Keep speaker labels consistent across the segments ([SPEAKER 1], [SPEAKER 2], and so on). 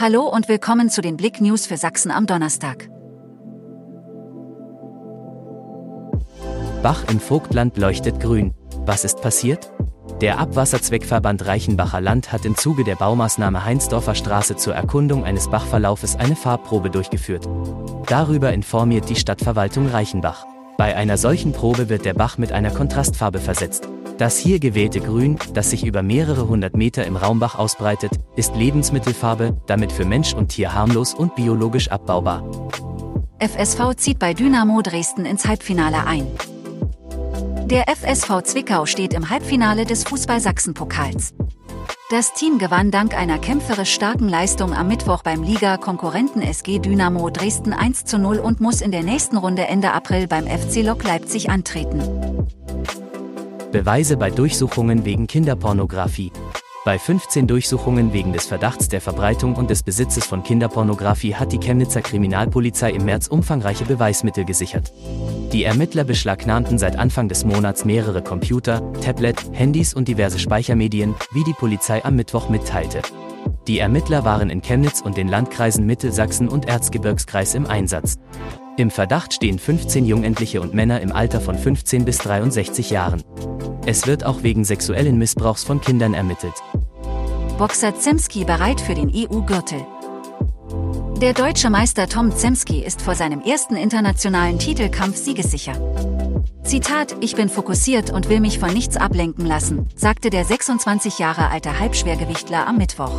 [SPEAKER 1] Hallo und willkommen zu den Blick News für Sachsen am Donnerstag.
[SPEAKER 2] Bach im Vogtland leuchtet grün. Was ist passiert? Der Abwasserzweckverband Reichenbacher Land hat im Zuge der Baumaßnahme Heinsdorfer Straße zur Erkundung eines Bachverlaufes eine Farbprobe durchgeführt. Darüber informiert die Stadtverwaltung Reichenbach. Bei einer solchen Probe wird der Bach mit einer Kontrastfarbe versetzt. Das hier gewählte Grün, das sich über mehrere hundert Meter im Raumbach ausbreitet, ist Lebensmittelfarbe, damit für Mensch und Tier harmlos und biologisch abbaubar.
[SPEAKER 1] FSV zieht bei Dynamo Dresden ins Halbfinale ein. Der FSV Zwickau steht im Halbfinale des Fußball-Sachsen-Pokals. Das Team gewann dank einer kämpferisch starken Leistung am Mittwoch beim Liga-Konkurrenten SG Dynamo Dresden 1 zu 0 und muss in der nächsten Runde Ende April beim FC Lok Leipzig antreten.
[SPEAKER 2] Beweise bei Durchsuchungen wegen Kinderpornografie. Bei 15 Durchsuchungen wegen des Verdachts der Verbreitung und des Besitzes von Kinderpornografie hat die Chemnitzer Kriminalpolizei im März umfangreiche Beweismittel gesichert. Die Ermittler beschlagnahmten seit Anfang des Monats mehrere Computer, Tablet, Handys und diverse Speichermedien, wie die Polizei am Mittwoch mitteilte. Die Ermittler waren in Chemnitz und den Landkreisen Mittelsachsen und Erzgebirgskreis im Einsatz. Im Verdacht stehen 15 Jugendliche und Männer im Alter von 15 bis 63 Jahren. Es wird auch wegen sexuellen Missbrauchs von Kindern ermittelt.
[SPEAKER 1] Boxer Zemski bereit für den EU-Gürtel. Der deutsche Meister Tom Zemski ist vor seinem ersten internationalen Titelkampf siegessicher. Zitat, ich bin fokussiert und will mich von nichts ablenken lassen, sagte der 26 Jahre alte Halbschwergewichtler am Mittwoch.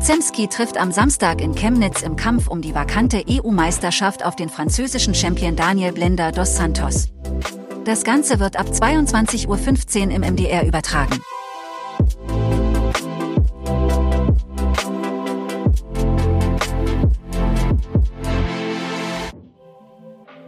[SPEAKER 1] Zemski trifft am Samstag in Chemnitz im Kampf um die vakante EU-Meisterschaft auf den französischen Champion Daniel Blender dos Santos. Das Ganze wird ab 22.15 Uhr im MDR übertragen.